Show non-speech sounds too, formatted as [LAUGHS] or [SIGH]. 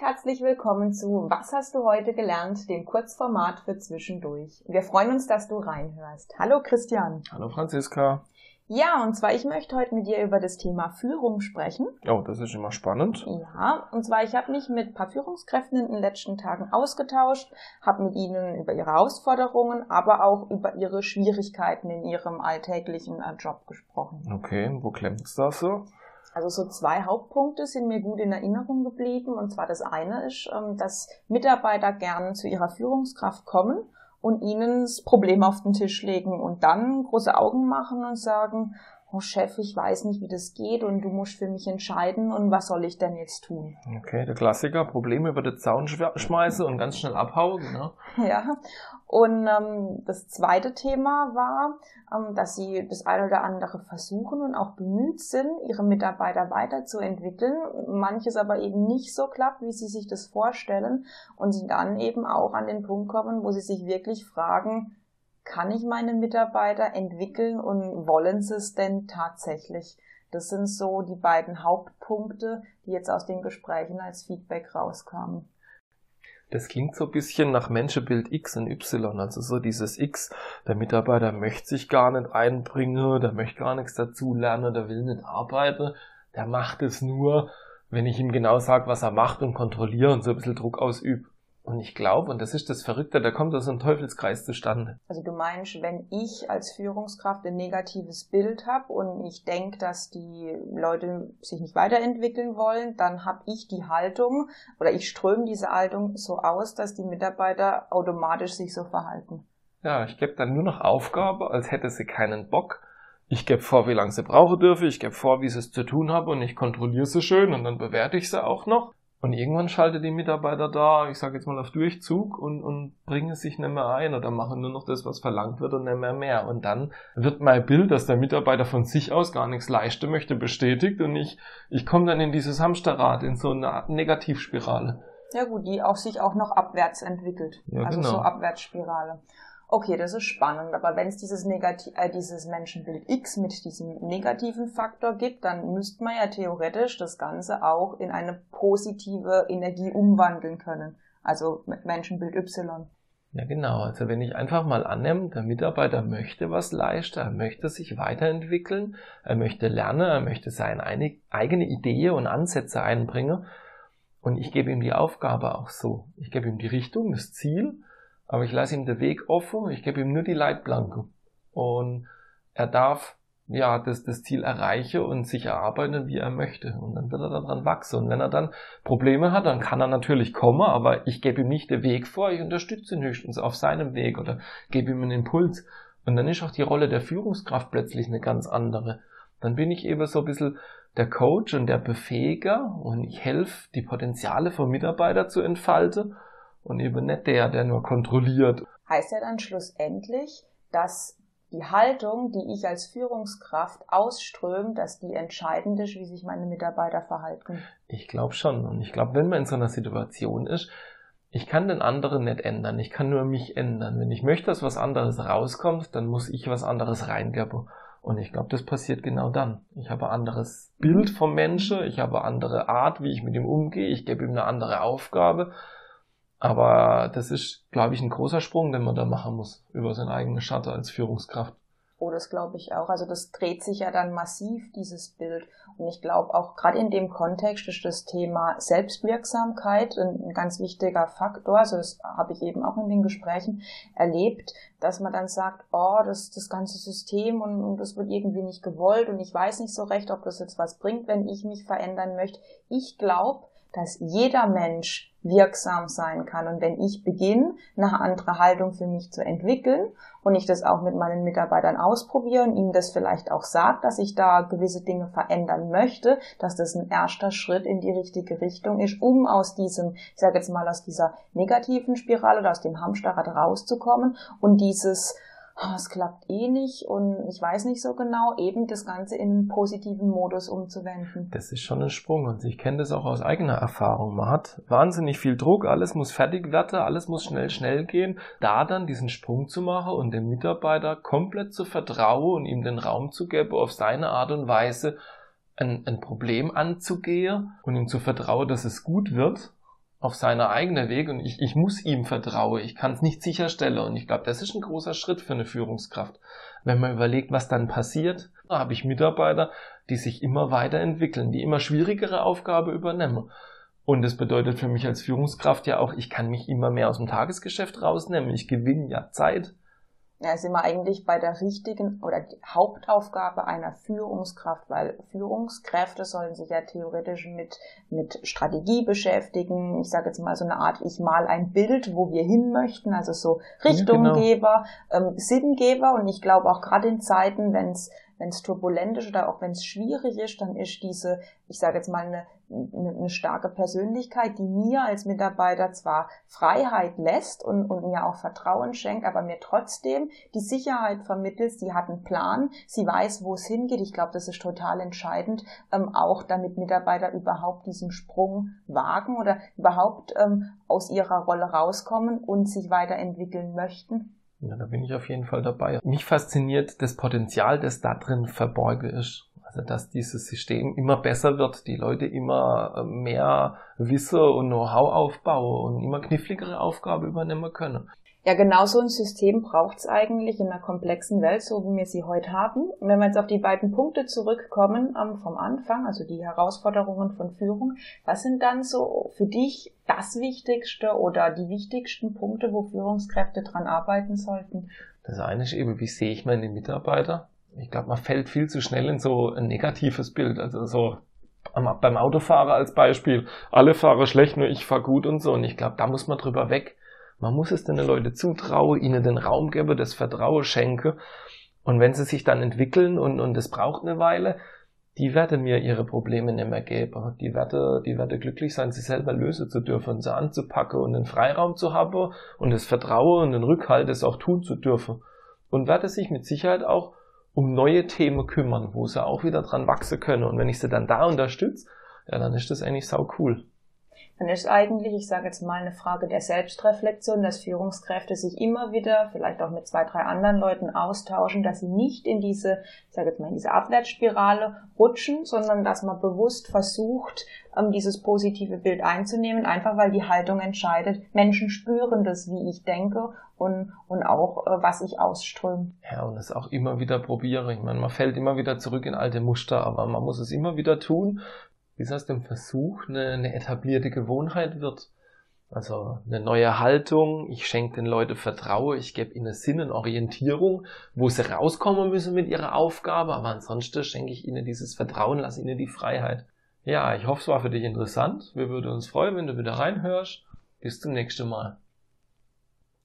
herzlich willkommen zu Was hast du heute gelernt, dem Kurzformat für zwischendurch. Wir freuen uns, dass du reinhörst. Hallo Christian. Hallo Franziska. Ja, und zwar ich möchte heute mit dir über das Thema Führung sprechen. Oh, das ist immer spannend. Ja, und zwar ich habe mich mit ein paar Führungskräften in den letzten Tagen ausgetauscht, habe mit ihnen über ihre Herausforderungen, aber auch über ihre Schwierigkeiten in ihrem alltäglichen äh, Job gesprochen. Okay, wo klemmt es da so? Also so zwei Hauptpunkte sind mir gut in Erinnerung geblieben. Und zwar das eine ist, ähm, dass Mitarbeiter gern zu ihrer Führungskraft kommen und ihnen das Problem auf den Tisch legen und dann große Augen machen und sagen, oh Chef, ich weiß nicht, wie das geht und du musst für mich entscheiden und was soll ich denn jetzt tun? Okay, der Klassiker, Probleme über den Zaun schmeißen und ganz schnell abhauen. Ne? [LAUGHS] Ja, und ähm, das zweite Thema war, ähm, dass sie das eine oder andere versuchen und auch bemüht sind, ihre Mitarbeiter weiterzuentwickeln, manches aber eben nicht so klappt, wie sie sich das vorstellen und sie dann eben auch an den Punkt kommen, wo sie sich wirklich fragen, kann ich meine Mitarbeiter entwickeln und wollen sie es denn tatsächlich? Das sind so die beiden Hauptpunkte, die jetzt aus den Gesprächen als Feedback rauskamen. Das klingt so ein bisschen nach Menschenbild X und Y. Also so dieses X, der Mitarbeiter möchte sich gar nicht einbringen, der möchte gar nichts dazulernen, der will nicht arbeiten, der macht es nur, wenn ich ihm genau sage, was er macht und kontrolliere und so ein bisschen Druck ausübe. Und ich glaube, und das ist das Verrückte, da kommt so ein Teufelskreis zustande. Also du meinst, wenn ich als Führungskraft ein negatives Bild habe und ich denke, dass die Leute sich nicht weiterentwickeln wollen, dann habe ich die Haltung oder ich ströme diese Haltung so aus, dass die Mitarbeiter automatisch sich so verhalten. Ja, ich gebe dann nur noch Aufgabe, als hätte sie keinen Bock. Ich gebe vor, wie lange sie brauchen dürfe, ich gebe vor, wie sie es zu tun haben und ich kontrolliere sie schön und dann bewerte ich sie auch noch. Und irgendwann schaltet die Mitarbeiter da, ich sage jetzt mal auf Durchzug und, und bringen sich nicht mehr ein oder machen nur noch das, was verlangt wird und nicht mehr mehr. Und dann wird mein Bild, dass der Mitarbeiter von sich aus gar nichts leisten möchte, bestätigt und ich, ich komme dann in dieses Hamsterrad, in so eine Negativspirale. Ja gut, die auch sich auch noch abwärts entwickelt. Ja, also genau. so Abwärtsspirale okay, das ist spannend, aber wenn es dieses, Negati äh, dieses Menschenbild X mit diesem negativen Faktor gibt, dann müsste man ja theoretisch das Ganze auch in eine positive Energie umwandeln können. Also mit Menschenbild Y. Ja, genau. Also wenn ich einfach mal annehme, der Mitarbeiter möchte was leisten, er möchte sich weiterentwickeln, er möchte lernen, er möchte seine eigene Idee und Ansätze einbringen und ich gebe ihm die Aufgabe auch so. Ich gebe ihm die Richtung, das Ziel aber ich lasse ihm den Weg offen, ich gebe ihm nur die Leitplanke. Und er darf ja das, das Ziel erreichen und sich erarbeiten, wie er möchte. Und dann wird er daran wachsen. Und wenn er dann Probleme hat, dann kann er natürlich kommen, aber ich gebe ihm nicht den Weg vor, ich unterstütze ihn höchstens auf seinem Weg oder gebe ihm einen Impuls. Und dann ist auch die Rolle der Führungskraft plötzlich eine ganz andere. Dann bin ich eben so ein bisschen der Coach und der Befähiger und ich helfe, die Potenziale von Mitarbeiter zu entfalten und eben nicht der, der nur kontrolliert. Heißt ja dann schlussendlich, dass die Haltung, die ich als Führungskraft ausströme, dass die entscheidend ist, wie sich meine Mitarbeiter verhalten. Ich glaube schon. Und ich glaube, wenn man in so einer Situation ist, ich kann den anderen nicht ändern. Ich kann nur mich ändern. Wenn ich möchte, dass was anderes rauskommt, dann muss ich was anderes reingeben. Und ich glaube, das passiert genau dann. Ich habe ein anderes Bild vom Menschen. Ich habe eine andere Art, wie ich mit ihm umgehe. Ich gebe ihm eine andere Aufgabe. Aber das ist, glaube ich, ein großer Sprung, den man da machen muss über seinen eigenen Schatten als Führungskraft. Oh, das glaube ich auch. Also das dreht sich ja dann massiv, dieses Bild. Und ich glaube auch gerade in dem Kontext ist das Thema Selbstwirksamkeit ein, ein ganz wichtiger Faktor. Also das habe ich eben auch in den Gesprächen erlebt, dass man dann sagt, oh, das, das ganze System und, und das wird irgendwie nicht gewollt und ich weiß nicht so recht, ob das jetzt was bringt, wenn ich mich verändern möchte. Ich glaube, dass jeder Mensch wirksam sein kann. Und wenn ich beginne, eine andere Haltung für mich zu entwickeln und ich das auch mit meinen Mitarbeitern ausprobiere und ihnen das vielleicht auch sagt, dass ich da gewisse Dinge verändern möchte, dass das ein erster Schritt in die richtige Richtung ist, um aus diesem, ich sage jetzt mal, aus dieser negativen Spirale oder aus dem Hamsterrad rauszukommen und dieses es klappt eh nicht und ich weiß nicht so genau, eben das Ganze in einen positiven Modus umzuwenden. Das ist schon ein Sprung und ich kenne das auch aus eigener Erfahrung. Man hat wahnsinnig viel Druck, alles muss fertig werden, alles muss schnell, schnell gehen. Da dann diesen Sprung zu machen und dem Mitarbeiter komplett zu vertrauen und ihm den Raum zu geben, auf seine Art und Weise ein, ein Problem anzugehen und ihm zu vertrauen, dass es gut wird auf seine eigene Weg und ich, ich muss ihm vertrauen. Ich kann es nicht sicherstellen. Und ich glaube, das ist ein großer Schritt für eine Führungskraft. Wenn man überlegt, was dann passiert, da habe ich Mitarbeiter, die sich immer weiterentwickeln, die immer schwierigere Aufgaben übernehmen. Und das bedeutet für mich als Führungskraft ja auch, ich kann mich immer mehr aus dem Tagesgeschäft rausnehmen. Ich gewinne ja Zeit. Ja, sind wir eigentlich bei der richtigen oder Hauptaufgabe einer Führungskraft, weil Führungskräfte sollen sich ja theoretisch mit, mit Strategie beschäftigen. Ich sage jetzt mal so eine Art, ich mal ein Bild, wo wir hin möchten, also so Richtunggeber, ja, genau. ähm, Sinngeber. Und ich glaube auch gerade in Zeiten, wenn es wenn es turbulent ist oder auch wenn es schwierig ist, dann ist diese, ich sage jetzt mal, eine, eine, eine, starke Persönlichkeit, die mir als Mitarbeiter zwar Freiheit lässt und, und mir auch Vertrauen schenkt, aber mir trotzdem die Sicherheit vermittelt, sie hat einen Plan, sie weiß, wo es hingeht. Ich glaube, das ist total entscheidend, ähm, auch damit Mitarbeiter überhaupt diesen Sprung wagen oder überhaupt ähm, aus ihrer Rolle rauskommen und sich weiterentwickeln möchten. Ja, da bin ich auf jeden Fall dabei. Mich fasziniert das Potenzial, das da drin verborgen ist. Also, dass dieses System immer besser wird, die Leute immer äh, mehr Wissen und Know-how aufbauen und immer kniffligere Aufgaben übernehmen können. Ja, genau so ein System braucht es eigentlich in einer komplexen Welt, so wie wir sie heute haben. Wenn wir jetzt auf die beiden Punkte zurückkommen ähm, vom Anfang, also die Herausforderungen von Führung, was sind dann so für dich das Wichtigste oder die wichtigsten Punkte, wo Führungskräfte dran arbeiten sollten? Das eine ist eben, wie sehe ich meine Mitarbeiter? Ich glaube, man fällt viel zu schnell in so ein negatives Bild. Also so beim Autofahrer als Beispiel, alle fahren schlecht, nur ich fahre gut und so. Und ich glaube, da muss man drüber weg man muss es den Leuten zutrauen, ihnen den Raum geben, das Vertrauen schenken. Und wenn sie sich dann entwickeln und, und es braucht eine Weile, die werden mir ihre Probleme nicht mehr geben. Die werden, die werden glücklich sein, sie selber lösen zu dürfen, sie anzupacken und den Freiraum zu haben und das Vertrauen und den Rückhalt, es auch tun zu dürfen. Und werde sich mit Sicherheit auch um neue Themen kümmern, wo sie auch wieder dran wachsen können. Und wenn ich sie dann da unterstütze, ja, dann ist das eigentlich sau cool dann ist eigentlich, ich sage jetzt mal, eine Frage der Selbstreflexion, dass Führungskräfte sich immer wieder, vielleicht auch mit zwei, drei anderen Leuten austauschen, dass sie nicht in diese, ich sage jetzt mal, in diese Abwärtsspirale rutschen, sondern dass man bewusst versucht, ähm, dieses positive Bild einzunehmen, einfach weil die Haltung entscheidet. Menschen spüren das, wie ich denke und, und auch, äh, was ich ausströme. Ja, und es auch immer wieder probiere. Ich meine, man fällt immer wieder zurück in alte Muster, aber man muss es immer wieder tun bis aus dem Versuch eine, eine etablierte Gewohnheit wird. Also eine neue Haltung, ich schenke den Leuten Vertrauen, ich gebe ihnen Sinn und Orientierung, wo sie rauskommen müssen mit ihrer Aufgabe, aber ansonsten schenke ich ihnen dieses Vertrauen, lasse ihnen die Freiheit. Ja, ich hoffe, es war für dich interessant. Wir würden uns freuen, wenn du wieder reinhörst. Bis zum nächsten Mal.